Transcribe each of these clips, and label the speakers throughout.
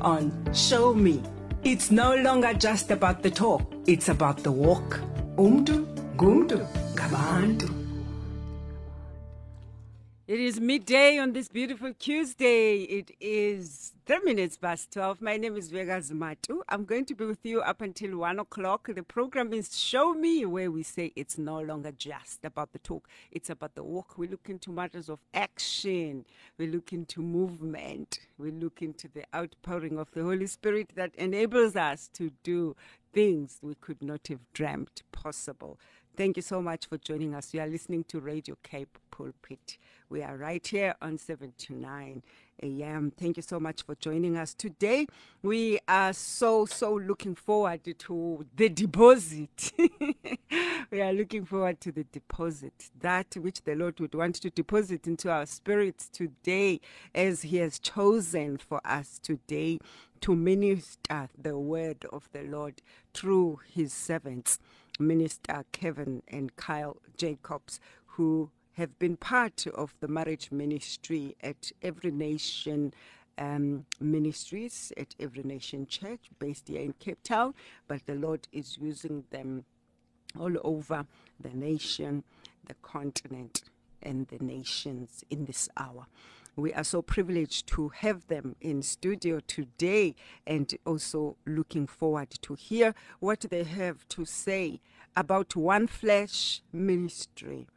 Speaker 1: on Show Me. It's no longer just about the talk, it's about the walk. Umuntu, ngumuntu, ngabantu. It is midday on this beautiful Tuesday. It is three minutes past 12. My name is Vega Zumatu. I'm going to be with you up until one o'clock. The program is Show Me, where we say it's no longer just about the talk, it's about the walk. We look into matters of action, we look into movement, we look into the outpouring of the Holy Spirit that enables us to do things we could not have dreamt possible. Thank you so much for joining us. You are listening to Radio Cape Pulpit. We are right here on 7 to 9 a.m. Thank you so much for joining us today. We are so, so looking forward to the deposit. we are looking forward to the deposit, that which the Lord would want to deposit into our spirits today, as He has chosen for us today to minister the word of the Lord through His servants. Minister Kevin and Kyle Jacobs, who have been part of the marriage ministry at Every Nation um, Ministries, at Every Nation Church, based here in Cape Town. But the Lord is using them all over the nation, the continent, and the nations in this hour. We are so privileged to have them in studio today and also looking forward to hear what they have to say about One Flesh Ministry,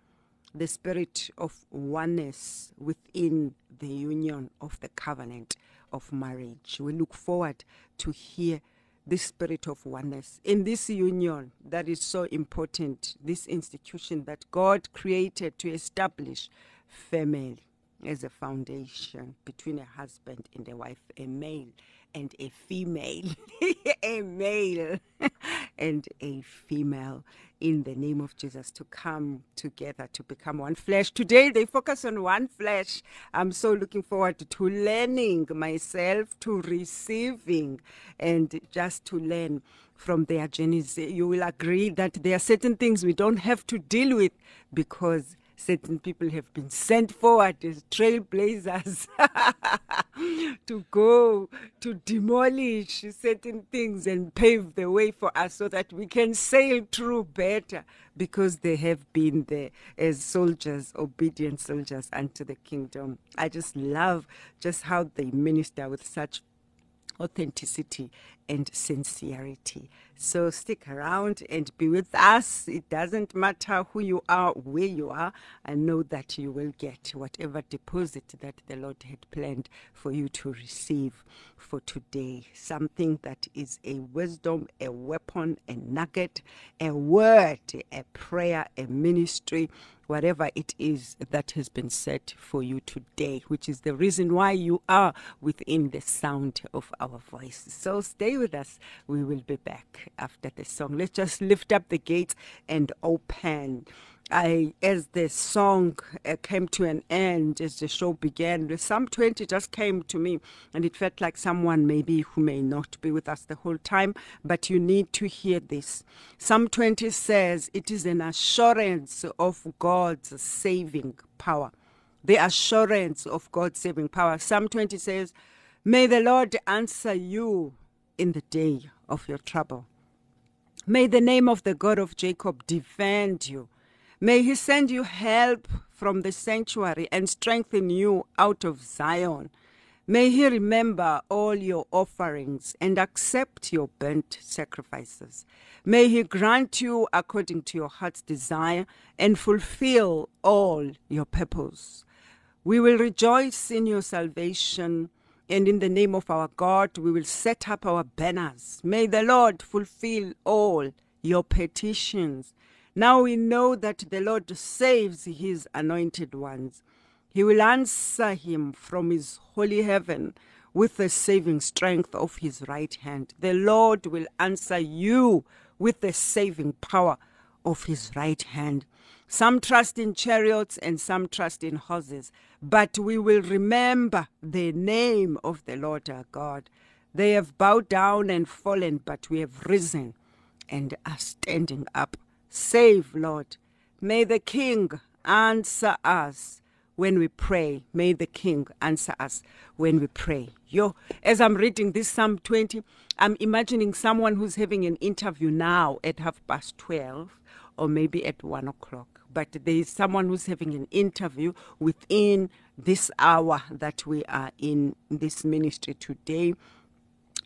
Speaker 1: the spirit of oneness within the union of the covenant of marriage. We look forward to hear the spirit of oneness in this union that is so important, this institution that God created to establish family as a foundation between a husband and a wife, a male and a female, a male and a female in the name of Jesus to come together to become one flesh. Today they focus on one flesh. I'm so looking forward to learning myself, to receiving, and just to learn from their journeys. You will agree that there are certain things we don't have to deal with because certain people have been sent forward as trailblazers to go to demolish certain things and pave the way for us so that we can sail through better because they have been there as soldiers, obedient soldiers unto the kingdom. I just love just how they minister with such authenticity and sincerity. So stick around and be with us. It doesn't matter who you are, where you are. I know that you will get whatever deposit that the Lord had planned for you to receive for today. Something that is a wisdom, a weapon, a nugget, a word, a prayer, a ministry whatever it is that has been set for you today, which is the reason why you are within the sound of our voice. So stay with us. We will be back after the song. Let's just lift up the gates and open. I, as the song uh, came to an end, as the show began, Psalm 20 just came to me, and it felt like someone maybe who may not be with us the whole time, but you need to hear this. Psalm 20 says it is an assurance of God's saving power. The assurance of God's saving power. Psalm 20 says, May the Lord answer you in the day of your trouble. May the name of the God of Jacob defend you. May he send you help from the sanctuary and strengthen you out of Zion. May he remember all your offerings and accept your burnt sacrifices. May he grant you according to your heart's desire and fulfill all your purpose. We will rejoice in your salvation, and in the name of our God, we will set up our banners. May the Lord fulfill all your petitions. Now we know that the Lord saves his anointed ones. He will answer him from his holy heaven with the saving strength of his right hand. The Lord will answer you with the saving power of his right hand. Some trust in chariots and some trust in horses, but we will remember the name of the Lord our God. They have bowed down and fallen, but we have risen and are standing up. Save, Lord. May the King answer us when we pray. May the King answer us when we pray. Yo, as I'm reading this Psalm 20, I'm imagining someone who's having an interview now at half past 12 or maybe at 1 o'clock. But there is someone who's having an interview within this hour that we are in this ministry today.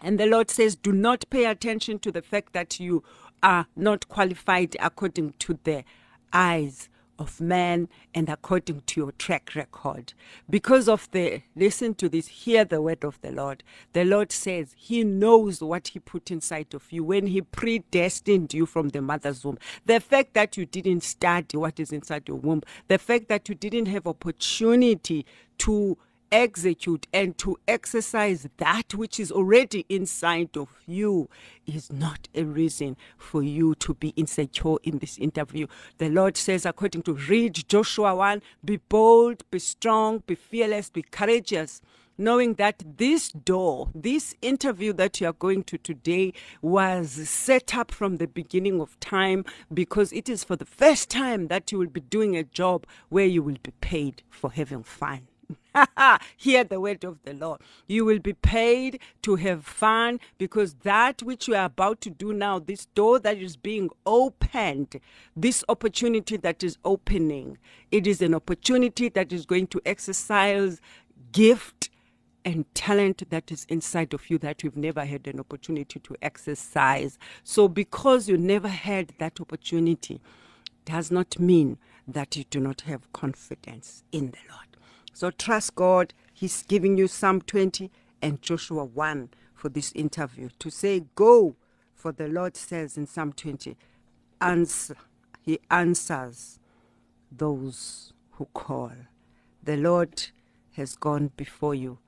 Speaker 1: And the Lord says, do not pay attention to the fact that you are not qualified according to the eyes of man and according to your track record. Because of the, listen to this, hear the word of the Lord. The Lord says He knows what He put inside of you when He predestined you from the mother's womb. The fact that you didn't study what is inside your womb, the fact that you didn't have opportunity to execute and to exercise that which is already inside of you is not a reason for you to be insecure in this interview. The Lord says, according to read Joshua 1, be bold, be strong, be fearless, be courageous knowing that this door, this interview that you are going to today was set up from the beginning of time because it is for the first time that you will be doing a job where you will be paid for having fun. Hear the word of the Lord. You will be paid to have fun because that which you are about to do now, this door that is being opened, this opportunity that is opening, it is an opportunity that is going to exercise gift and talent that is inside of you that you've never had an opportunity to exercise. So, because you never had that opportunity, does not mean that you do not have confidence in the Lord. So trust God. He's giving you Psalm 20 and Joshua 1 for this interview to say, Go, for the Lord says in Psalm 20, answer, He answers those who call. The Lord has gone before you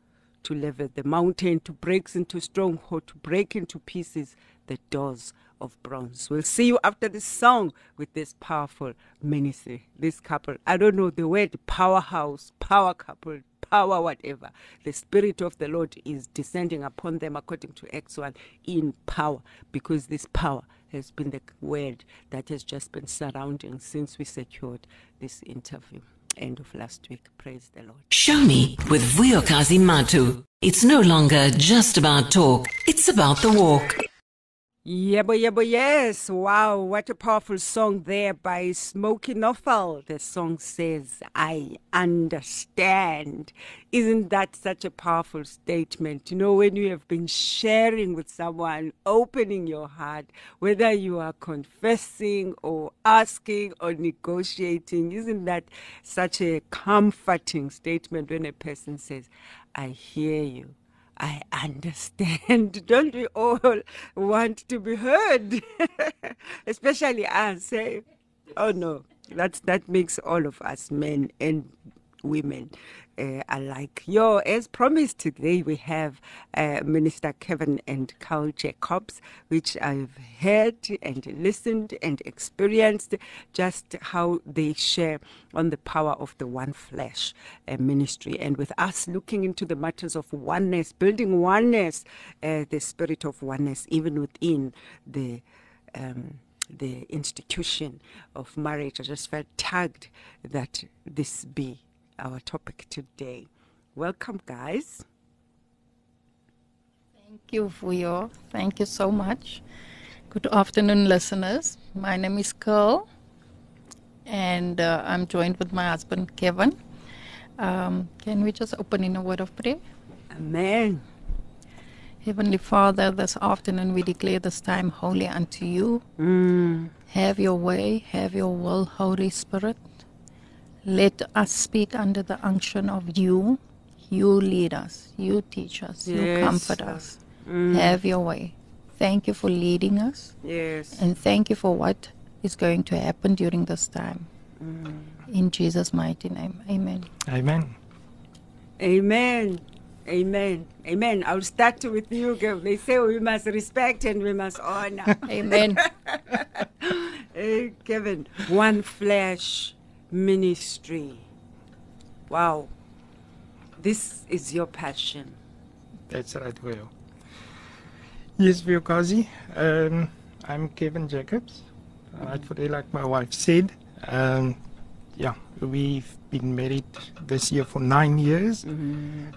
Speaker 1: to level the mountain, to break into stronghold, to break into pieces the doors of bronze. We'll see you after this song with this powerful ministry, this couple. I don't know the word powerhouse, power couple, power whatever. The Spirit of the Lord is descending upon them according to Acts 1 in power because this power has been the word that has just been surrounding since we secured this interview. End of last week. Praise the Lord.
Speaker 2: Show me with Vuyokazi Matu. It's no longer just about talk, it's about the walk.
Speaker 1: Yeah, but yeah, but yes. Wow, what a powerful song there by Smokie Norful. The song says, I understand. Isn't that such a powerful statement? You know, when you have been sharing with someone, opening your heart, whether you are confessing or asking or negotiating, isn't that such a comforting statement when a person says, I hear you? I understand. Don't we all want to be heard? Especially us. Eh? Oh no, that's that makes all of us men and women uh, alike. Yo, as promised today, we have uh, Minister Kevin and Carl Jacobs, which I've heard and listened and experienced just how they share on the power of the one flesh uh, ministry. And with us looking into the matters of oneness, building oneness, uh, the spirit of oneness, even within the um, the institution of marriage. I just felt tagged that this be our topic today. Welcome, guys.
Speaker 3: Thank you, Vuyo. Thank you so much. Good afternoon, listeners. My name is Carl, and uh, I'm joined with my husband, Kevin. Um, can we just open in a word of prayer?
Speaker 1: Amen.
Speaker 3: Heavenly Father, this afternoon we declare this time holy unto you.
Speaker 1: Mm.
Speaker 3: Have your way, have your will, Holy Spirit. Let us speak under the unction of you. You lead us, you teach us, you comfort us.
Speaker 1: Mm.
Speaker 3: Have your way. Thank you for leading us,
Speaker 1: Yes.
Speaker 3: and thank you for what is going to happen during this time.
Speaker 1: Mm.
Speaker 3: In Jesus' mighty name, amen.
Speaker 4: Amen.
Speaker 1: Amen. Amen. Amen. I'll start with you, girl. They say we must respect and we must honor.
Speaker 3: Amen.
Speaker 1: hey, Kevin, One Flesh Ministry. Wow. This is your passion.
Speaker 4: That's right, Will. Yes, Vuyokazi. Um, I'm Kevin Jacobs. Rightfully, like my wife said. Um, yeah, we've been married this year for nine years.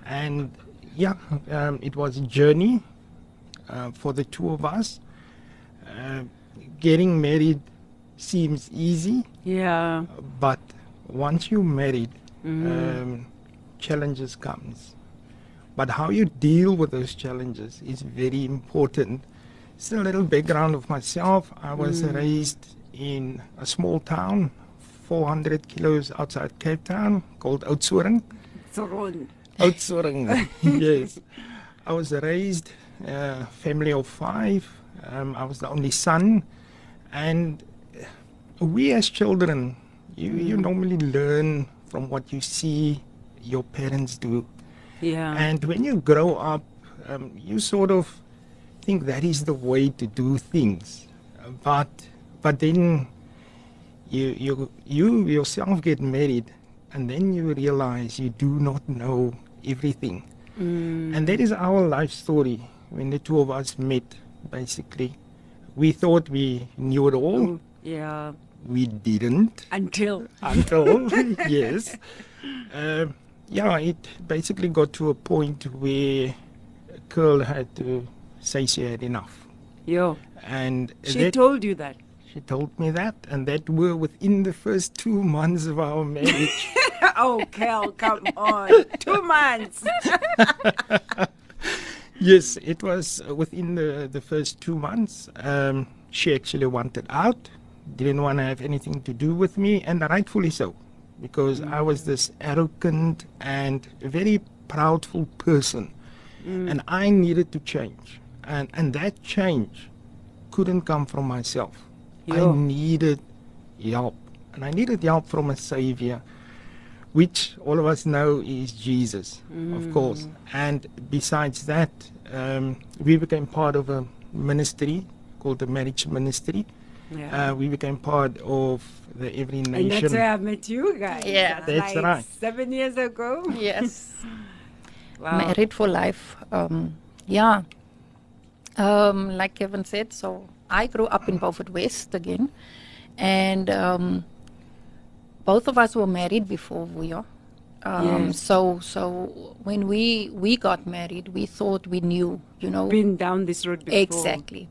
Speaker 4: And yeah, um, it was a journey uh, for the two of us. Uh, getting married seems easy,
Speaker 1: Yeah.
Speaker 4: but once you're married, um, challenges comes. But how you deal with those challenges is very important. Just a little background of myself. I was raised in a small town, 400 kilos outside Cape Town, called Oudtshoorn.
Speaker 1: Throne.
Speaker 4: Oudtshoorn, yes. I was raised a family of five. Um, I was the only son, and we as children, you, you normally learn from what you see your parents do.
Speaker 1: Yeah.
Speaker 4: And when you grow up, um, you sort of think that is the way to do things. But but then you you you yourself get married, and then you realize you do not know everything. And that is our life story. When the two of us met, basically, we thought we knew it all.
Speaker 1: yeah.
Speaker 4: We didn't
Speaker 1: Until.
Speaker 4: until yes um, yeah it basically got to a point where Curl had to say she had enough
Speaker 1: Yeah.
Speaker 4: and
Speaker 1: She
Speaker 4: that,
Speaker 1: told you that.
Speaker 4: she told me that and that were within the first two months of our marriage
Speaker 1: oh, Kel, come on. Two months.
Speaker 4: yes it was within the, the first two months um, she actually wanted out didn't want to have anything to do with me and rightfully so because mm. I was this arrogant and very proudful person. Mm. And I needed to change. And and that change couldn't come from myself.
Speaker 1: Yo.
Speaker 4: I needed help. And I needed help from a savior which all of us know is Jesus, of mm. course. And besides that, um, we became part of a ministry called the Marriage Ministry.
Speaker 1: Yeah.
Speaker 4: Uh, we became part of the Every Nation.
Speaker 1: and that's where I met you guys.
Speaker 3: Yeah.
Speaker 4: That's
Speaker 1: like
Speaker 4: right.
Speaker 1: Seven years ago.
Speaker 3: yes.
Speaker 1: Wow.
Speaker 3: Married for life. Um, yeah. Um, like Kevin said, so I grew up in Beaufort West again, and um, both of us were married before we are. Um,
Speaker 1: Yes.
Speaker 3: So, so when we we got married, we thought we knew, you know,
Speaker 1: Been down this road before.
Speaker 3: Exactly.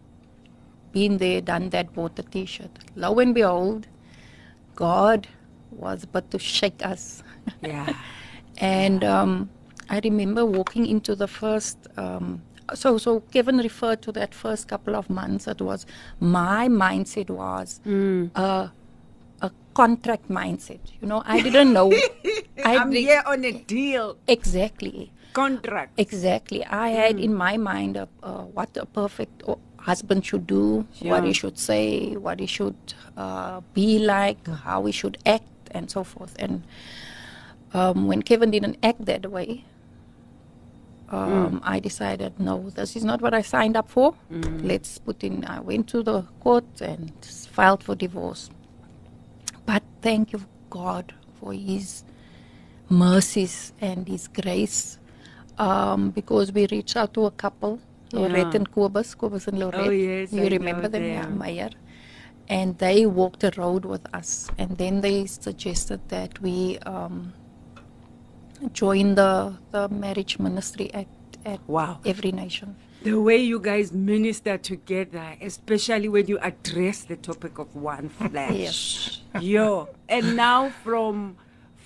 Speaker 3: Been there, done that, bought the t shirt. Lo and behold, God was but to shake us.
Speaker 1: Yeah.
Speaker 3: and um, I remember walking into the first. Um, so, so Kevin referred to that first couple of months. It was my mindset was a, a contract mindset. You know, I didn't know. I
Speaker 1: I'm
Speaker 3: di-
Speaker 1: here on a deal.
Speaker 3: exactly.
Speaker 1: Contract.
Speaker 3: Exactly. I had in my mind uh, uh, what a perfect husband should do, what he should say, what he should uh, be like, how he should act, and so forth. And um, when Kevin didn't act that way, um, I decided, no, this is not what I signed up for. Let's put in. I went to the court and filed for divorce. But thank you, God, for His mercies and His grace, um, because we reached out to a couple, Lorette and Kobus, Kobus and Lorette.
Speaker 1: Oh, yes,
Speaker 3: you
Speaker 1: I
Speaker 3: remember
Speaker 1: know
Speaker 3: them, yeah. Meyer. And they walked the road with us, and then they suggested that we um, join the the marriage ministry at at
Speaker 1: Wow.
Speaker 3: Every Nation.
Speaker 1: The way you guys minister together, especially when you address the topic of one flesh. yes. Yo. And now from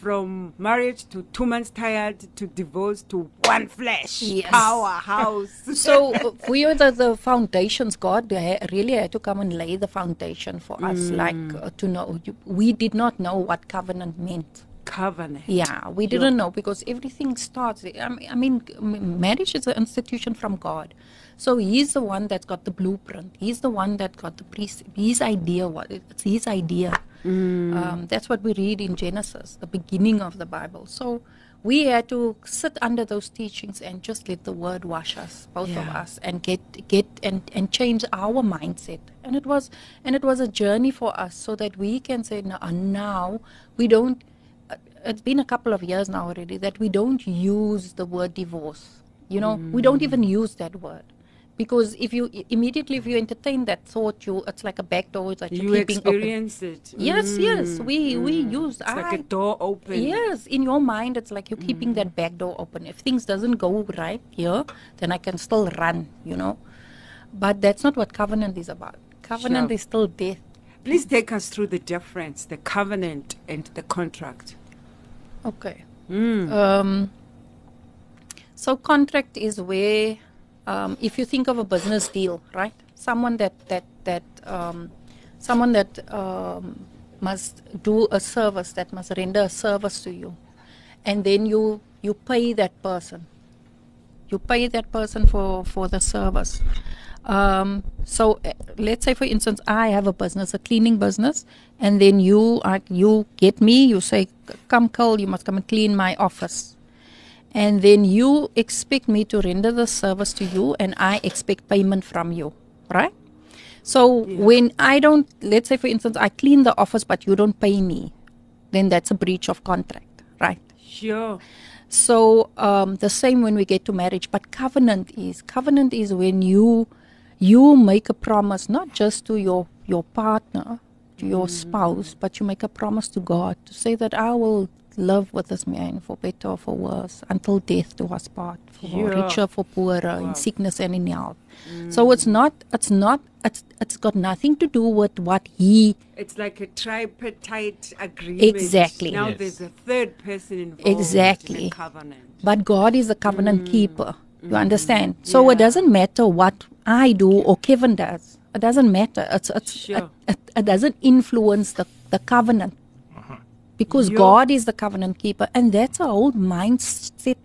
Speaker 1: from marriage to two months tired to divorce to one flesh.
Speaker 3: Yes.
Speaker 1: Powerhouse.
Speaker 3: So uh, we were the, the foundations. God really had to come and lay the foundation for us, like uh, to know. We did not know what covenant meant.
Speaker 1: Covenant.
Speaker 3: Yeah, we didn't know because everything starts. I mean, I mean, marriage is an institution from God, so He's the one that's got the blueprint. He's the one that got the priest. His idea. What it's His idea. Um, that's what we read in Genesis, the beginning of the Bible. So we had to sit under those teachings and just let the word wash us, both of us, and get get and and change our mindset. And it was and it was a journey for us, so that we can say now, now we don't. uh, It's been a couple of years now already that we don't use the word divorce. You know, we don't even use that word. Because if you immediately if you entertain that thought, you it's like a back door that you're
Speaker 1: You
Speaker 3: keeping open.
Speaker 1: experience it.
Speaker 3: Yes, mm. yes, we we mm. use.
Speaker 1: It's like a door open.
Speaker 3: Yes, in your mind, it's like you're keeping mm. that back door open. If things doesn't go right here, then I can still run, you know. But that's not what covenant is about. Covenant
Speaker 1: Sure.
Speaker 3: is still death.
Speaker 1: Please take us through the difference, the covenant and the contract.
Speaker 3: Okay. Um, so contract is where, um, if you think of a business deal, right? Someone that that that um, someone that um, must do a service, that must render a service to you, and then you you pay that person. You pay that person for for the service. Um, so uh, let's say, for instance, I have a business, a cleaning business, and then you are you get me. You say, "Come, Cole, you must come and clean my office," and then you expect me to render the service to you, and I expect payment from you, right? So when I don't, let's say, for instance, I clean the office, but you don't pay me, then that's a breach of contract, right?
Speaker 1: Sure.
Speaker 3: So um, the same when we get to marriage, but covenant is covenant is when you you make a promise not just to your your partner, to your spouse, but you make a promise to God to say that I will live with this man for better or for worse until death do us part, for
Speaker 1: Yeah.
Speaker 3: richer for poorer, in sickness and in health. So it's not it's not it's it's got nothing to do with what he
Speaker 1: It's like a tripartite agreement.
Speaker 3: Exactly.
Speaker 1: Now
Speaker 4: Yes.
Speaker 1: there's a third person involved
Speaker 3: Exactly.
Speaker 1: in a covenant.
Speaker 3: But God is the covenant keeper. You understand? So it
Speaker 1: Mm. Yeah.
Speaker 3: doesn't matter what I do or Kevin does. It doesn't matter. It's, it's,
Speaker 1: Sure.
Speaker 3: it, it, it doesn't influence the, the covenant. Because. God is the covenant keeper. And that's a whole mindset,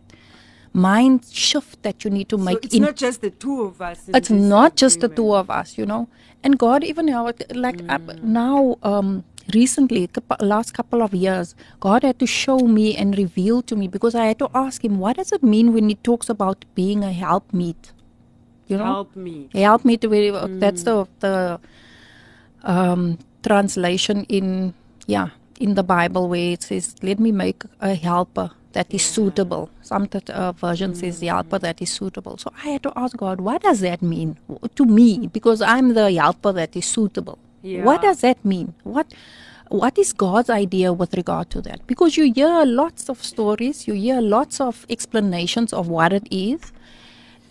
Speaker 3: mind shift that you need to
Speaker 1: So
Speaker 3: make.
Speaker 1: it's
Speaker 3: in,
Speaker 1: not just the two of us.
Speaker 3: it's not just the two of us, you know. And God, even now, like up now, um, recently, last couple of years, God had to show me and reveal to me because I had to ask Him, what does it mean when He talks about being a helpmeet? You know,
Speaker 1: Help me.
Speaker 3: help me to be, that's the the um, translation in yeah in the Bible where it says, "Let me make a helper that is suitable." Some uh, version says, "The helper that is suitable." So I had to ask God, "What does that mean to me?" Because I'm the helper that is suitable. What does that mean? What what is God's idea with regard to that? Because you hear lots of stories, you hear lots of explanations of what it is.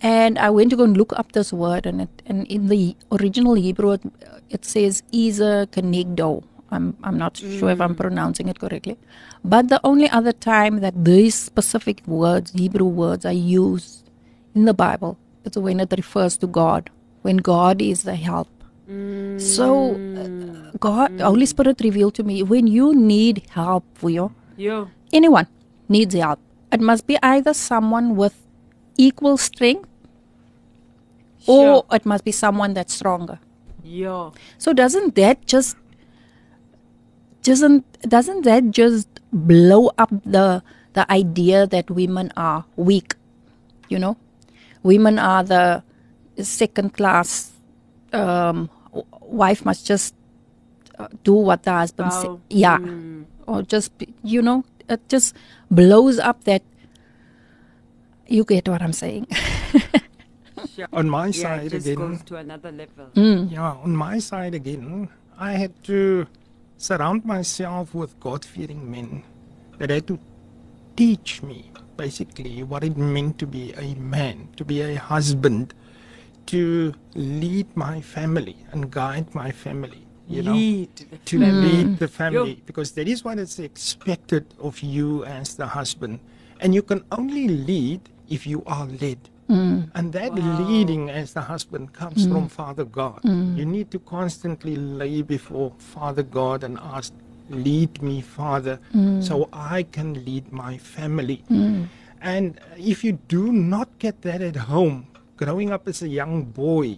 Speaker 3: And I went to go and look up this word, and it, and in the original Hebrew, it, it says "ezer kenegdo." I'm I'm not sure if I'm mm. pronouncing it correctly, but the only other time that these specific words, Hebrew words, are used in the Bible, it's when it refers to God, when God is the help. So, uh, mm. God, mm. Holy Spirit revealed to me when you need help, Vuyo,
Speaker 1: Yo.
Speaker 3: anyone needs help. It must be either someone with equal strength or it must be someone that's stronger.
Speaker 1: Yo.
Speaker 3: So doesn't that just doesn't doesn't that just blow up the the idea that women are weak? You know, women are the second class. Um, wife must just uh, do what the husband says.
Speaker 1: Bow.
Speaker 3: Yeah, or just you know, it just blows up that. You get what I'm saying?
Speaker 1: Sure.
Speaker 4: On my
Speaker 1: Yeah,
Speaker 4: side
Speaker 1: it just
Speaker 4: again,
Speaker 1: goes to another level.
Speaker 3: Mm.
Speaker 4: Yeah, on my side again, I had to surround myself with God fearing men that had to teach me basically what it meant to be a man, to be a husband, to lead my family and guide my family. You know,
Speaker 1: Lead the
Speaker 4: to
Speaker 1: family.
Speaker 4: lead hmm. the family because that is what is expected of you as the husband and you can only lead if you are led Mm. and that leading as the husband comes mm. from father god. Mm. You need to constantly lay before father god and ask lead me father so i can lead my family. And if you do not get that at home growing up as a young boy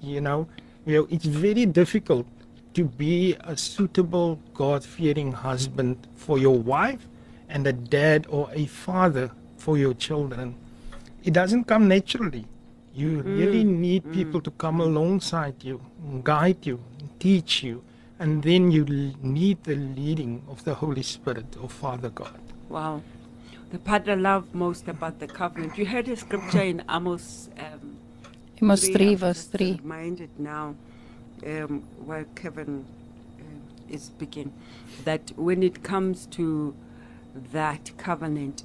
Speaker 4: you know, you know it's very difficult to be a suitable God-fearing husband for your wife and a dad or a father for your children, it doesn't come naturally. You really need people to come alongside you, guide you, teach you, and then you l- need the leading of the Holy Spirit of Father God.
Speaker 1: Wow. The part I love most about the covenant. You heard a scripture in Amos. Um,
Speaker 3: Amos
Speaker 1: three,
Speaker 3: 3,
Speaker 1: I'm
Speaker 3: verse 3.
Speaker 1: Reminded now, um, where Kevin uh, is speaking, that when it comes to that covenant,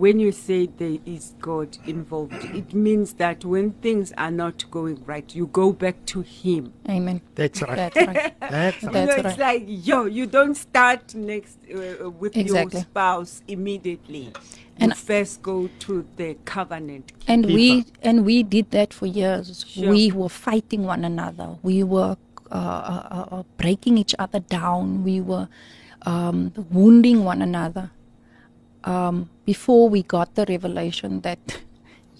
Speaker 1: when you say there is God involved, it means that when things are not going right, you go back to Him.
Speaker 3: Amen.
Speaker 4: That's right.
Speaker 3: That's right.
Speaker 4: That's right.
Speaker 3: That's
Speaker 1: know, it's like yo, you don't start next uh, uh, with
Speaker 3: Exactly.
Speaker 1: your spouse immediately.
Speaker 3: And-
Speaker 1: you first go to the covenant.
Speaker 3: and we and we did that for years.
Speaker 1: Sure.
Speaker 3: We were fighting one another. We were uh, uh, uh, breaking each other down. We were um, wounding one another. Um, before we got the revelation that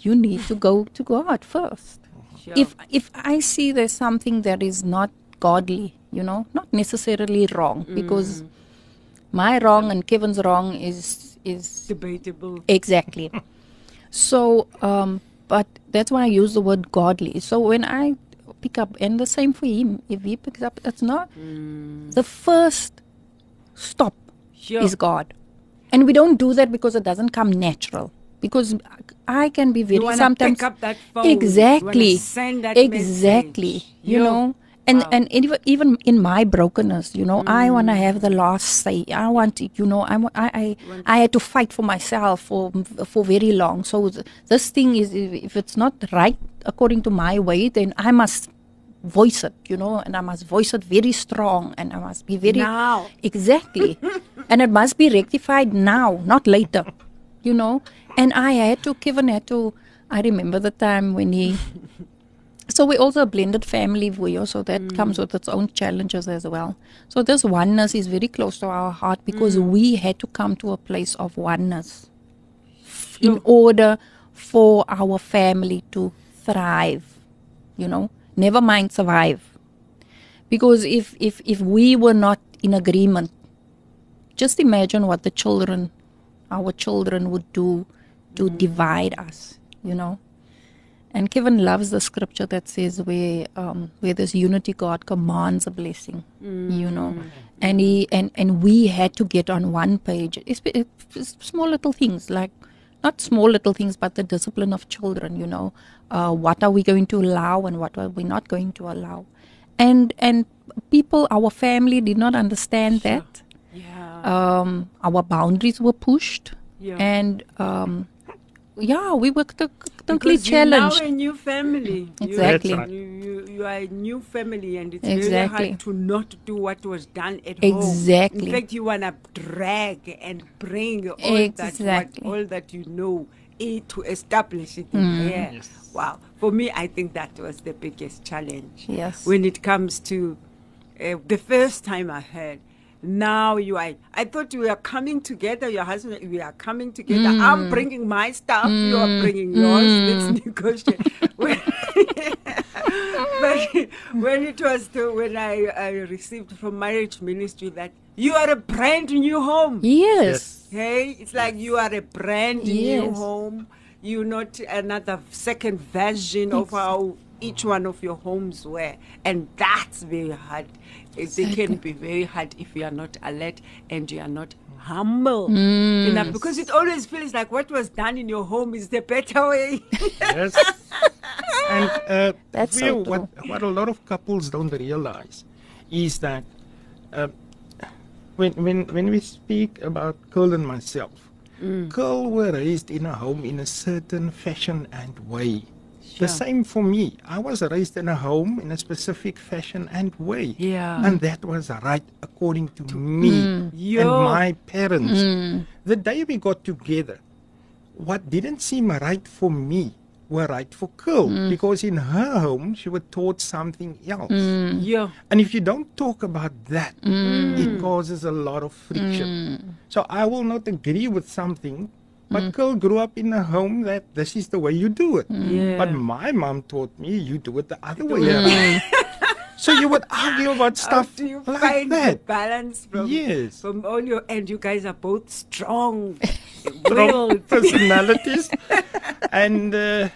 Speaker 3: you need to go to God first.
Speaker 1: Sure.
Speaker 3: If if I see there's something that is not godly, you know, not necessarily wrong, because my wrong and Kevin's wrong is is
Speaker 1: debatable.
Speaker 3: Exactly. so, um, but that's why I use the word godly. So when I pick up, and the same for him, if he picks up, it's not the first stop
Speaker 1: Sure.
Speaker 3: is God, and we don't do that because it doesn't come natural. Because I can be very sometimes
Speaker 1: pick up that phone.
Speaker 3: Exactly
Speaker 1: send that
Speaker 3: exactly
Speaker 1: message.
Speaker 3: you
Speaker 1: Yo.
Speaker 3: know and
Speaker 1: Wow.
Speaker 3: and even even in my brokenness you know i want to
Speaker 1: Mm.
Speaker 3: have the last say i want to, you know i i i, I had to fight for myself for for very long so th- this thing is if if it's not right according to my way then i must voice it you know and i must voice it very strong and i must be very
Speaker 1: Now.
Speaker 3: exactly. And it must be rectified now not later you know. And i had to kevin had to i remember the time when he so we're also a blended family Vuyo, so that mm. comes with its own challenges as well. So this oneness is very close to our heart because mm. we had to come to a place of oneness in order for our family to thrive you know never mind survive because if if if we were not in agreement just imagine what the children our children would do to divide us you know and Kevin loves the scripture that says where um, where there's unity, God commands a blessing. You know, and he and and we had to get on one page. It's, it's small little things like not small little things, but the discipline of children. You know, uh, what are we going to allow and what are we not going to allow, and and people, our family did not understand that.
Speaker 1: Yeah.
Speaker 3: Um, our boundaries were pushed,
Speaker 1: Yeah.
Speaker 3: and um, yeah, we were t- totally
Speaker 1: because you're now a new family.
Speaker 3: Exactly.
Speaker 4: That's right.
Speaker 1: You, you, you are a new family, and it's
Speaker 3: Exactly.
Speaker 1: very hard to not do what was done at home.
Speaker 3: Exactly.
Speaker 1: In fact, you wanna drag and bring all
Speaker 3: Exactly.
Speaker 1: that what, all that you know to establish it
Speaker 3: Mm.
Speaker 1: here.
Speaker 4: Yes.
Speaker 1: Wow. For me, I think that was the biggest challenge.
Speaker 3: Yes.
Speaker 1: When it comes to uh, the first time I heard. Now you are. I thought we are coming together. Your husband, we are coming together.
Speaker 3: Mm.
Speaker 1: I'm bringing my stuff. You are bringing yours. Let's negotiate. When- but when it was to, when I, I received from marriage ministry that you are a brand new home.
Speaker 3: yes.
Speaker 1: Hey, it's like you are a brand new home. You're not another second version of how each one of your homes were. And that's very hard. It They can be very hard if you are not alert and you are not humble
Speaker 3: Mm.
Speaker 1: enough because it always feels like what was done in your home is the better way.
Speaker 4: Yes. and uh,
Speaker 3: That's so
Speaker 4: Theo, what, what a lot of couples don't realize is that uh, when, when, when we speak about Curl and myself,
Speaker 1: Mm.
Speaker 4: Curl were raised in a home in a certain fashion and way. The same for me. I was raised in a home in a specific fashion and way.
Speaker 1: Yeah.
Speaker 4: And that was right according to, me and
Speaker 1: mm.
Speaker 4: my parents. Mm. The day we got together, what didn't seem right for me were right for Curl mm. because in her home she was taught something else.
Speaker 1: yeah.
Speaker 4: And if you don't talk about that, it causes a lot of friction. So I will not agree with something, Hmm. but girl grew up in a home that this is the way you do it. Hmm.
Speaker 1: Yeah.
Speaker 4: But my mom taught me you do it the other way hmm. around. So you would argue about
Speaker 1: How
Speaker 4: stuff
Speaker 1: do you
Speaker 4: like
Speaker 1: find the
Speaker 4: that.
Speaker 1: balance from
Speaker 4: Yes.
Speaker 1: from all your and you guys are both strong
Speaker 4: Strong personalities and uh,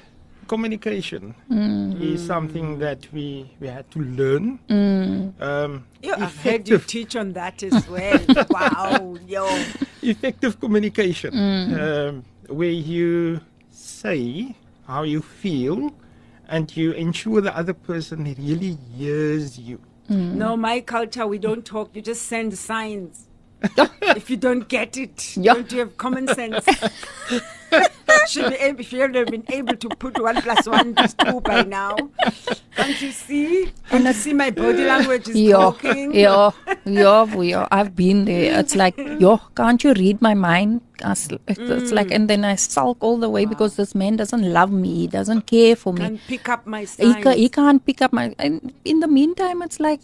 Speaker 4: communication is something that we, we had to learn. Um,
Speaker 1: Yeah, I've heard you teach on that as well. wow, yo.
Speaker 4: effective communication, um, where you say how you feel and you ensure the other person really hears you.
Speaker 1: No, my culture, we don't talk. You just send signs. if you don't get it,
Speaker 3: Yeah.
Speaker 1: don't you have common sense? Should be able, have been able to put one plus one is two by now. Can't you see? Can't you see my body language is
Speaker 3: Yeah,
Speaker 1: talking?
Speaker 3: Yo, yo, yo. I've been there. It's like, yo, can't you read my mind? It's, it's like, mm. and then I sulk all the way because this man doesn't love me. He doesn't care for me.
Speaker 1: Can't pick up my
Speaker 3: He, ca- he can't pick up my. And in the meantime, it's like,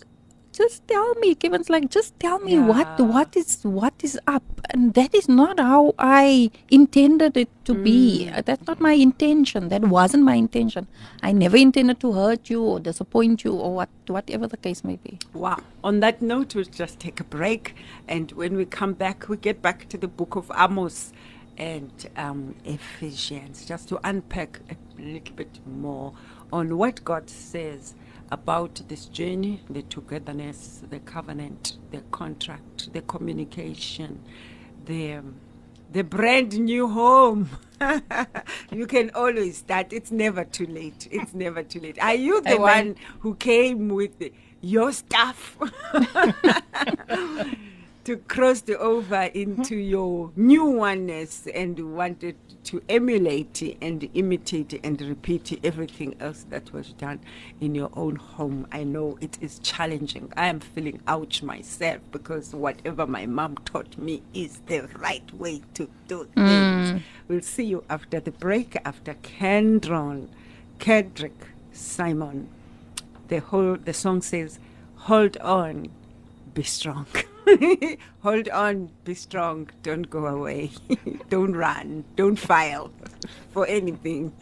Speaker 3: just tell me. Kevin's like, just tell me what what is what is up, and that is not how I intended it to be.
Speaker 1: Mm.
Speaker 3: Uh, That's not my intention. That wasn't my intention. I never intended to hurt you or disappoint you or what whatever the case may be.
Speaker 1: Wow. On that note, we'll just take a break. And when we come back, we get back to the book of Amos and um, Ephesians, just to unpack a little bit more on what God says about this journey, the togetherness, the covenant, the contract, the communication, the. the brand new home. you can always start. It's never too late. It's never too late. Are you the
Speaker 3: Amen.
Speaker 1: one who came with the, your stuff to cross the over into mm-hmm. your new oneness and wanted to emulate and imitate and repeat everything else that was done in your own home? I know it is challenging. I am feeling ouch myself because whatever my mom taught me is the right way to do things. Mm. We'll see you after the break after Kendron, Kendrick, Simon the whole the song says hold on be strong hold on be strong don't go away don't run don't file for anything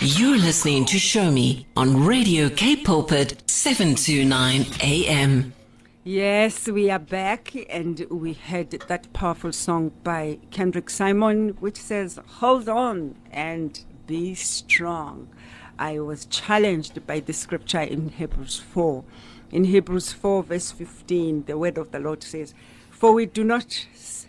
Speaker 2: You're listening to Show Me on Radio Cape Pulpit 729 AM.
Speaker 1: Yes, we are back, and we heard that powerful song by Kendrick Simon, which says, Hold on and be strong. I was challenged by the scripture in Hebrews 4. In Hebrews 4, verse 15, the word of the Lord says, For we do not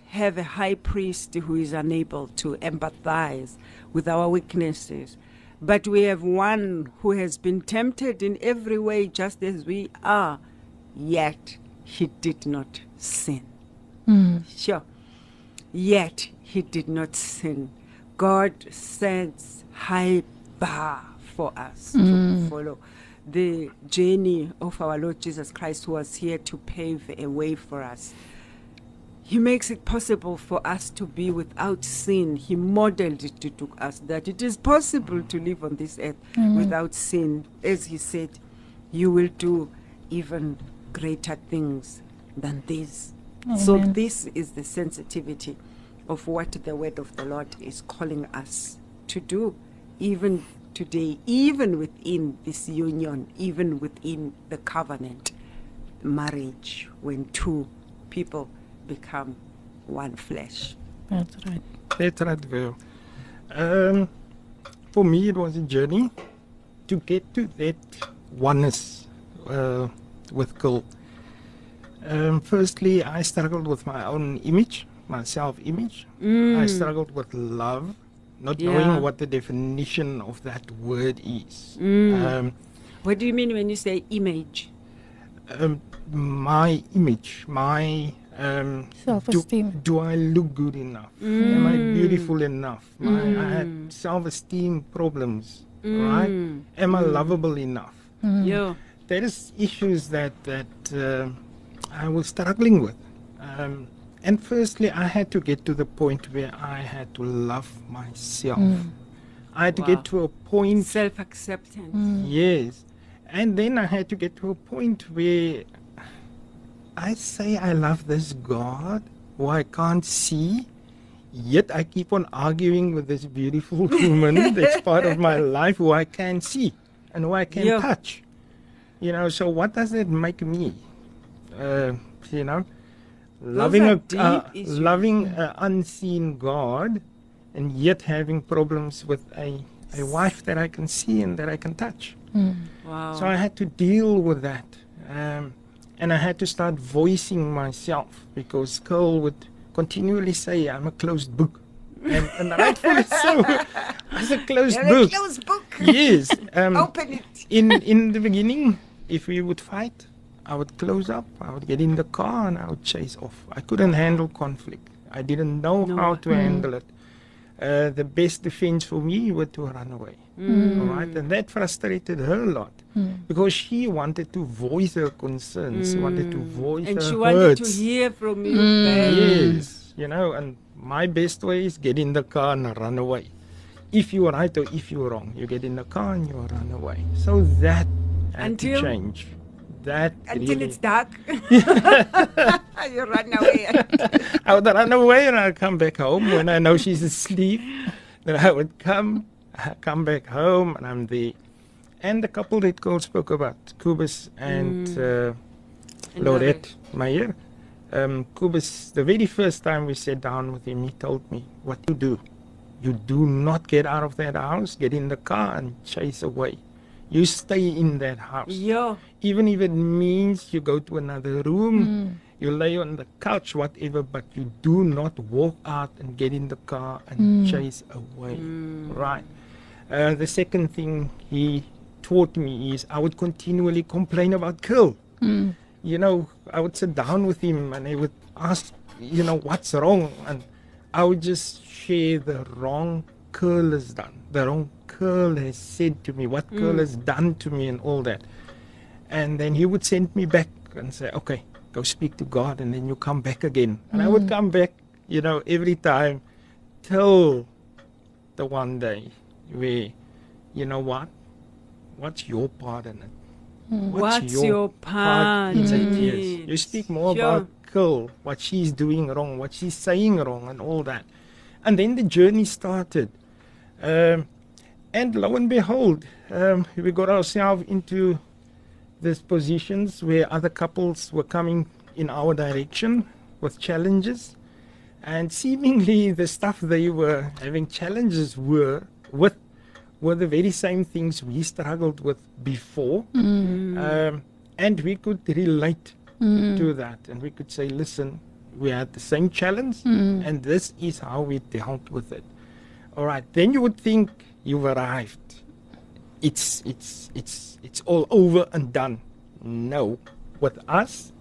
Speaker 1: have a high priest who is unable to empathize with our weaknesses, but we have one who has been tempted in every way just as we are yet he did not sin. Hmm. Sure. Yet he did not sin. God sets high bar for us to hmm. follow. The journey of our Lord Jesus Christ who was here to pave a way for us. He makes it possible for us to be without sin. He modeled it to us that it is possible to live on this earth without sin. As he said, you will do even greater things than this. So, this is the sensitivity of what the word of the Lord is calling us to do, even today, even within this union, even within the covenant marriage, when two people become one flesh.
Speaker 3: That's right.
Speaker 4: That's right, Vil. Um, for me, it was a journey to get to that oneness uh, with Gil. Um, firstly, I struggled with my own image, my self image. I struggled with love, not
Speaker 1: Yeah.
Speaker 4: knowing what the definition of that word is. Um,
Speaker 1: What do you mean when you say image?
Speaker 4: um, my image, my um,
Speaker 3: Self-esteem.
Speaker 4: Do, do I look good enough? Am I beautiful enough? My, I had self-esteem problems, right? Am I lovable enough?
Speaker 1: Yeah.
Speaker 4: There is issues that that uh, I was struggling with, um, and firstly, I had to get to the point where I had to love myself. I had to get to a point
Speaker 1: Self acceptance.
Speaker 4: Yes. And then I had to get to a point where I say I love this God who I can't see, yet I keep on arguing with this beautiful woman that's part of my life who I can see and who I can
Speaker 1: Yeah.
Speaker 4: touch. You know, so what does it make me? Uh, you know, loving a uh, loving an unseen God, and yet having problems with a a wife that I can see and that I can touch.
Speaker 1: Wow.
Speaker 4: So I had to deal with that. Um, and I had to start voicing myself because Carl would continually say, I'm a closed book. And, and rightfully so. I was a closed
Speaker 1: You're
Speaker 4: book.
Speaker 1: a closed book.
Speaker 4: Yes. Um,
Speaker 1: Open it.
Speaker 4: in, in the beginning, if we would fight, I would close up, I would get in the car, and I would chase off. I couldn't handle conflict. I didn't know
Speaker 1: No.
Speaker 4: how to mm. handle it. Uh, the best defense for me was to run away. Mm. All right, and that frustrated her a lot mm. because she wanted to voice her concerns, She wanted to voice her
Speaker 1: And
Speaker 4: her
Speaker 1: she wanted
Speaker 4: hurts.
Speaker 1: to hear from you. back.
Speaker 4: Yes, you know, and my best way is get in the car and run away. If you're right or if you're wrong, you get in the car and you run away. So that had
Speaker 1: Until-
Speaker 4: to change. That
Speaker 1: Until
Speaker 4: really-
Speaker 1: it's dark. you run away.
Speaker 4: I would run away and I'd come back home when I know she's asleep. Then I would come, I come back home and I'm there. And the couple that Cole spoke about, Kubus and uh,
Speaker 1: And
Speaker 4: Lorette Meyer. Um, Kubus, the very first time we sat down with him, he told me, What you do, you do not get out of that house, get in the car and chase away. You stay in that house
Speaker 1: Yo.
Speaker 4: even if it means you go to another room, hmm. you lay on the couch, whatever, but you do not walk out and get in the car and hmm. chase away. Hmm. Right. Uh, the second thing he taught me is I would continually complain about Curl. You know, I would sit down with him and he would ask, you know, what's wrong? And I would just share the wrong Curl has done, the wrong Curl has said to me, what Curl has done to me, and all that. And then he would send me back and say, okay, go speak to God, and then you come back again. And I would come back, you know, every time till the one day where, you know what? What's your part in it?
Speaker 1: What's your part
Speaker 4: in it? Yes. You speak more
Speaker 1: Sure.
Speaker 4: about girl, what she's doing wrong, what she's saying wrong, and all that. And then the journey started. Um, and lo and behold, um, we got ourselves into these positions where other couples were coming in our direction with challenges. And seemingly, the stuff they were having challenges were with were the very same things we struggled with before. Um, and we could relate to that. And we could say, listen, we had the same challenge, and this is how we dealt with it. All right, then you would think you've arrived. It's it's it's it's all over and done. No, with us,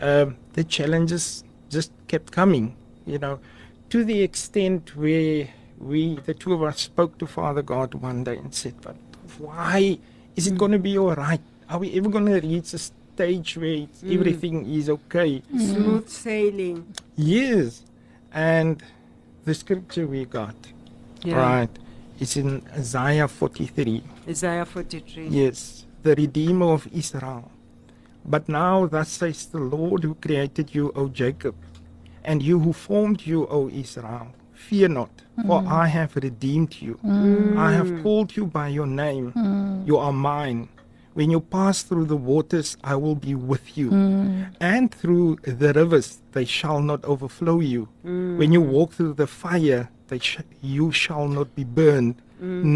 Speaker 4: um, the challenges just kept coming. You know, to the extent where we, the two of us, spoke to Father God one day and said, "But why is it going to be all right? Are we ever going to reach a stage where it's, everything is okay?"
Speaker 1: Smooth sailing.
Speaker 4: Yes, and the scripture we got, right, it's in Isaiah 43.
Speaker 1: Isaiah 43.
Speaker 4: Yes, the Redeemer of Israel. But now, thus says the Lord who created you, O Jacob, and you who formed you, O Israel. Fear not, for mm. I have redeemed you. Mm. I have called you by your name. Mm. You are mine. When you pass through the waters, I will be with you. And through the rivers, they shall not overflow you. When you walk through the fire, they sh- you shall not be burned,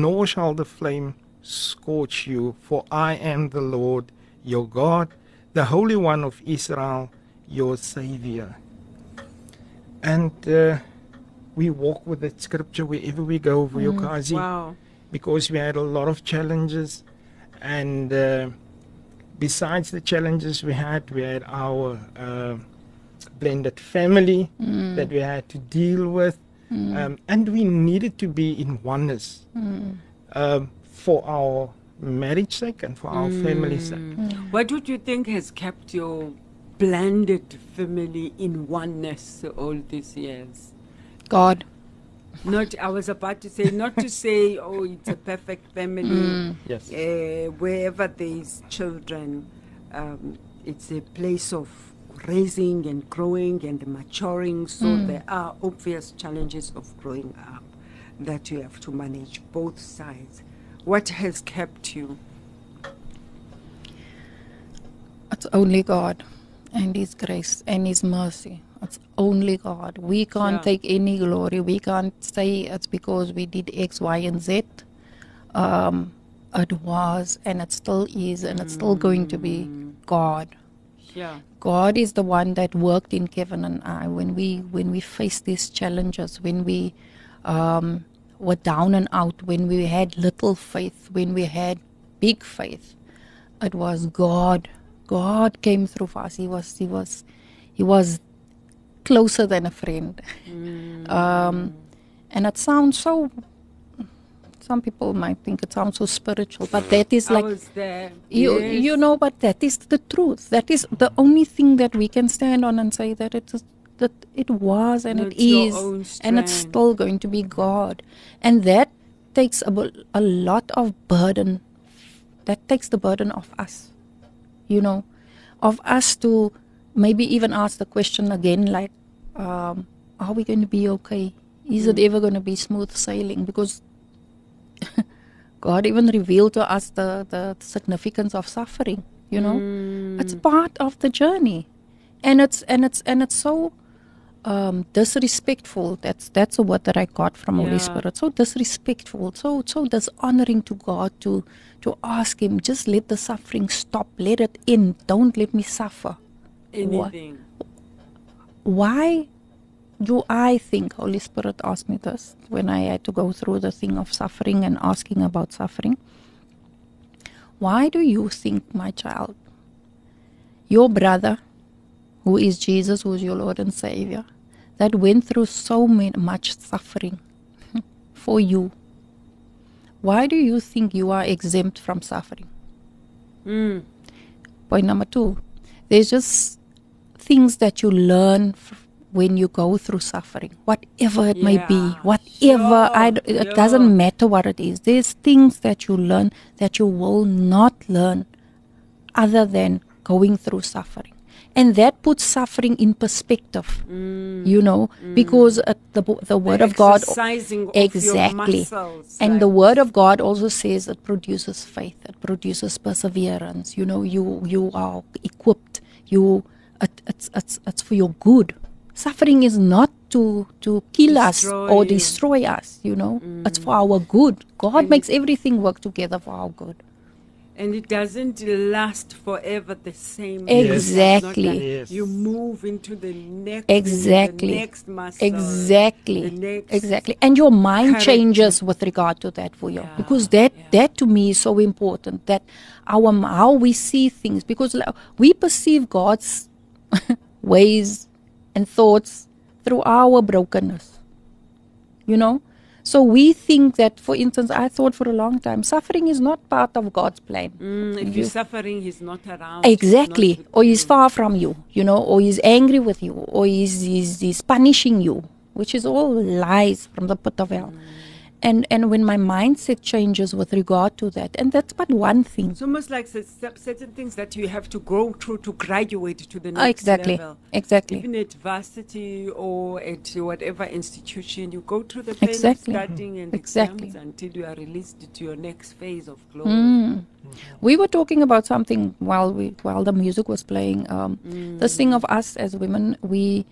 Speaker 4: nor shall the flame scorch you. For I am the Lord your God, the Holy One of Israel, your Savior. And uh, we walk with that scripture wherever we go, Vuyokazi
Speaker 1: Wow.
Speaker 4: because we had a lot of challenges and uh, besides the challenges we had we had our uh, blended family that we had to deal with um, and we needed to be in oneness um, for our marriage sake and for our family sake.
Speaker 1: What would you think has kept your blended family in oneness all these years?
Speaker 3: God.
Speaker 1: Not, I was about to say, not to say, oh, it's a perfect family.
Speaker 4: yes.
Speaker 1: Uh, wherever there's children, um, it's a place of raising and growing and maturing. So there are obvious challenges of growing up that you have to manage both sides. What has kept you?
Speaker 3: It's only God and His grace and His mercy. It's only God. We can't
Speaker 1: Yeah.
Speaker 3: take any glory. We can't say it's because we did X, Y, and Z. Um, it was, and it still is, and it's still going to be God.
Speaker 1: Yeah.
Speaker 3: God is the one that worked in Kevin and I when we when we faced these challenges, when we um, were down and out, when we had little faith, when we had big faith. It was God. God came through for us. He was he was he was closer than a friend. Um, and it sounds so. Some people might think it sounds so spiritual, but that is like
Speaker 1: was there.
Speaker 3: you
Speaker 1: Yes.
Speaker 3: you know but that is the truth that is the only thing that we can stand on and say that it is that it was and
Speaker 1: your
Speaker 3: is and it's still going to be god and that takes a, a lot of burden that takes the burden off us you know of us to maybe even ask the question again like um, are we going to be okay is
Speaker 1: Mm.
Speaker 3: it ever going to be smooth sailing because God even revealed to us the, the significance of suffering. You know,
Speaker 1: Mm.
Speaker 3: it's part of the journey, and it's and it's and it's so um, disrespectful. That's that's a word that I got from Holy Spirit. So disrespectful, so so dishonoring to God to to ask Him just let the suffering stop, let it in. Don't let me suffer.
Speaker 1: anything.
Speaker 3: Why do I think Holy Spirit asked me this when I had to go through the thing of suffering and asking about suffering? Why do you think, my child, your brother, who is Jesus, who is your Lord and Savior, that went through so many, much suffering for you, why do you think you are exempt from suffering?
Speaker 1: Mm.
Speaker 3: Point number two, there's just things that you learn f- when you go through suffering, whatever it may be, whatever I,
Speaker 1: sure,
Speaker 3: it
Speaker 1: yeah.
Speaker 3: doesn't matter what it is. There's things that you learn that you will not learn other than going through suffering. And that puts suffering in perspective, you know, because uh, the, the Word of God
Speaker 1: of
Speaker 3: exactly.
Speaker 1: your muscles,
Speaker 3: and
Speaker 1: like
Speaker 3: the word of god also says it produces faith it produces perseverance. You know you you are equipped. You it, it's it's it's for your good suffering is not to to kill us
Speaker 1: Destroy
Speaker 3: or
Speaker 1: you.
Speaker 3: destroy us you know mm. it's for our good god
Speaker 1: And-
Speaker 3: makes everything work together for our good
Speaker 1: and it doesn't last forever the same.
Speaker 3: Exactly.
Speaker 1: not like
Speaker 4: Yes.
Speaker 1: You move into the next
Speaker 3: Exactly.
Speaker 1: the next muscle,
Speaker 3: exactly
Speaker 1: the next
Speaker 3: exactly and your mind
Speaker 1: character.
Speaker 3: changes with regard to that for you
Speaker 1: Yeah,
Speaker 3: because that
Speaker 1: yeah.
Speaker 3: that to me is so important that our how we see things because we perceive god's ways and thoughts through our brokenness you know so we think that for instance i thought for a long time suffering is not part of god's plan
Speaker 1: Mm, if
Speaker 3: You-
Speaker 1: you're suffering, he's not around.
Speaker 3: Exactly.
Speaker 1: not
Speaker 3: Or he's far from you, you know, or he's angry with you, or he's, he's, he's punishing you, which is all lies from the pit of hell. And, and when my mindset changes with regard to that, and that's but one thing.
Speaker 1: It's almost like cer- cer- certain things that you have to go through to graduate to the next
Speaker 3: exactly.
Speaker 1: level.
Speaker 3: Exactly.
Speaker 1: Even at varsity or at whatever institution, you go through the pain
Speaker 3: Exactly.
Speaker 1: of studying and
Speaker 3: Exactly.
Speaker 1: exams until you are released to your next phase of glory.
Speaker 3: Mm. We were talking about something while we while the music was playing. Um, This thing of us as women, we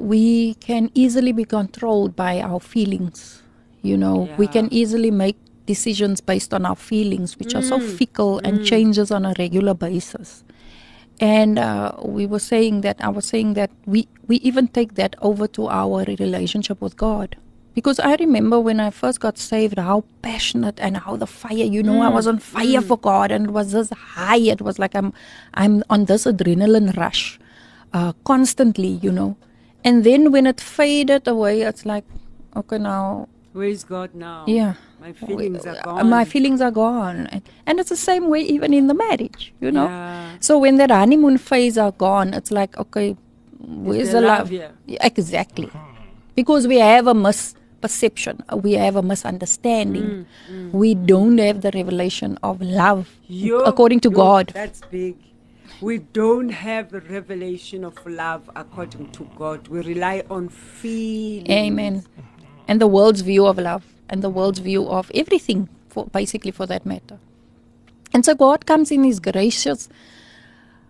Speaker 3: we can easily be controlled by our feelings. You know, we can easily make decisions based on our feelings, which are so fickle and changes on a regular basis. And uh, we were saying that I was saying that we we even take that over to our relationship with God. Because I remember when I first got saved, how passionate and how the fire, you know, I was on fire for God and it was this high. It was like I'm I'm on this adrenaline rush uh, constantly, you know. And then when it faded away, it's like, okay, now
Speaker 1: Where is God now?
Speaker 3: yeah.
Speaker 1: My feelings are
Speaker 3: Uh,
Speaker 1: gone.
Speaker 3: My feelings are gone. And, it's the same way even in the marriage, you know.
Speaker 1: Yeah.
Speaker 3: So when that honeymoon phase are gone, it's like, okay, where's
Speaker 1: the
Speaker 3: the
Speaker 1: love
Speaker 3: love? Yeah, exactly. Because we have a misperception, we have a misunderstanding.
Speaker 1: Mm,
Speaker 3: We don't have the revelation of love
Speaker 1: Yo-
Speaker 3: according to
Speaker 1: yo,
Speaker 3: God.
Speaker 1: That's big. We don't have a revelation of love according to God. We rely on feelings.
Speaker 3: Amen. And the world's view of love and the world's view of everything, for basically for that matter. And so God comes in His gracious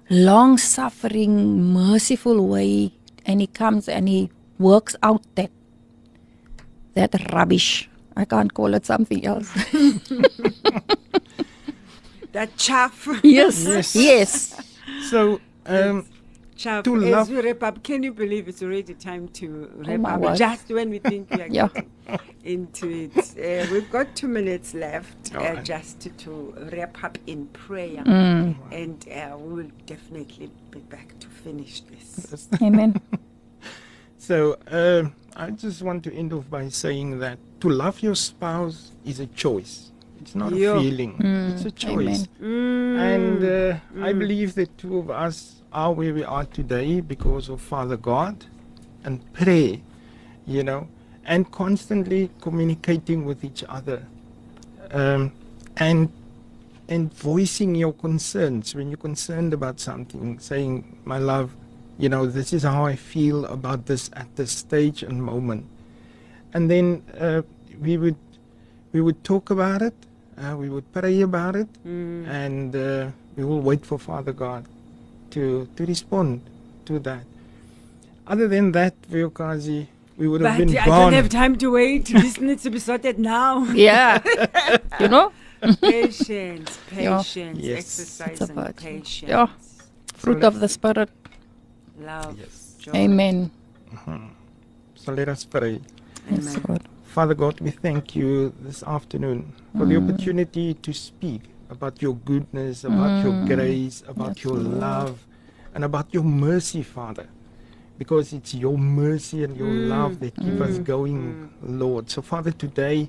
Speaker 3: long suffering, merciful way, and he comes and he works out that that rubbish. I can't call it something else.
Speaker 1: That chaff.
Speaker 3: yes,
Speaker 4: Yes.
Speaker 3: yes.
Speaker 4: So, um,
Speaker 1: chaff.
Speaker 4: To
Speaker 1: As
Speaker 4: love-
Speaker 1: we wrap up, can you believe it's already time to wrap
Speaker 3: my
Speaker 1: up?
Speaker 3: word.
Speaker 1: Just when we think we are
Speaker 3: Yeah.
Speaker 1: getting into it. Uh, we've got two minutes left uh,
Speaker 4: Alright.
Speaker 1: just to, to wrap up in prayer.
Speaker 3: Mm.
Speaker 1: And uh, we will definitely be back to finish this.
Speaker 3: Amen.
Speaker 4: So um I just want to end off by saying that to love your spouse is a choice. It's not
Speaker 1: Yeah.
Speaker 4: a feeling. it's a choice. And uh, I believe the two of us are where we are today because of Father God and prayer, you know, and constantly communicating with each other, um, and and voicing your concerns when you're concerned about something, saying, "My love, you know, this is how I feel about this at this stage and moment," and then uh, we would we would talk about it, uh, we would pray about it, and uh, we will wait for Father God to to respond to that. Other than that, Vuyokazi, we would have
Speaker 1: But
Speaker 4: been
Speaker 1: I
Speaker 4: gone.
Speaker 1: don't have time to wait. this needs to be sorted now.
Speaker 3: Yeah. you know,
Speaker 1: patience,
Speaker 3: Yeah.
Speaker 1: patience,
Speaker 4: Yes.
Speaker 1: exercise
Speaker 3: It's
Speaker 1: and patience.
Speaker 3: Yeah. fruit of the spirit.
Speaker 1: Love.
Speaker 4: Yes.
Speaker 1: Joy.
Speaker 3: Amen.
Speaker 4: So let us pray.
Speaker 3: Yes, Lord.
Speaker 4: Father God, we thank you this afternoon for the mm. opportunity to speak about your goodness, about your mm. grace, about
Speaker 3: Yes,
Speaker 4: your love, and about your mercy, Father. Because it's your mercy and your mm. love that keep us going, Lord. So, Father, today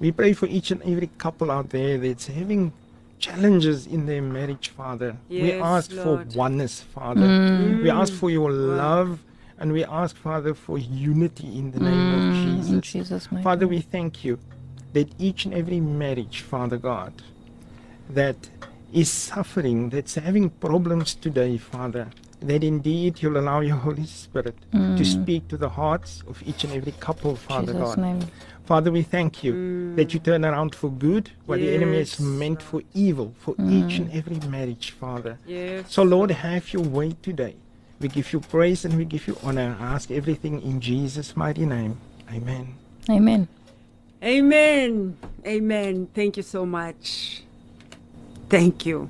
Speaker 4: we pray for each and every couple out there that's having challenges in their marriage, Father. we ask
Speaker 1: Lord.
Speaker 4: for oneness, Father. We ask for your love and we ask, Father, for unity in the name of mm, Jesus.
Speaker 3: In Jesus' name.
Speaker 4: Father, we thank you that each and every marriage, Father God, that is suffering, that's having problems today, Father, that indeed you'll allow your Holy Spirit to mm. speak to the hearts of each and every couple, Father
Speaker 3: Jesus'
Speaker 4: God.
Speaker 3: name.
Speaker 4: Father, we thank you mm. that you turn around for good what the enemy has meant for evil for each and every marriage, Father.
Speaker 1: Yes.
Speaker 4: So, Lord, have your way today. We give you praise and we give you honor. I ask everything in Jesus' mighty name. Amen.
Speaker 3: Amen.
Speaker 1: Amen. Amen. Thank you so much. Thank you.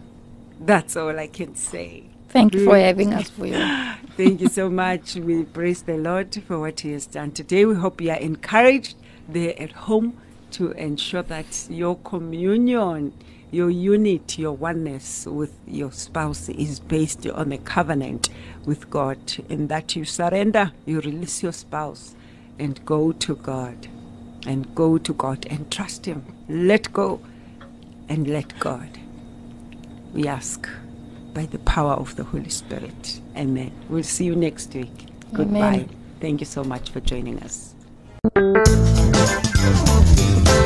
Speaker 1: That's all I can say.
Speaker 3: Thank you for mm. having us for you.
Speaker 1: Thank you so much. We praise the Lord for what He has done today. We hope you are encouraged there at home to ensure that your communion, your unity, your oneness with your spouse is based on a covenant with God, and that you surrender, you release your spouse, and go to God, and go to God and trust Him. Let go and let God. We ask by the power of the Holy Spirit. Amen. We'll see you next week. Goodbye. Thank you so much for joining us.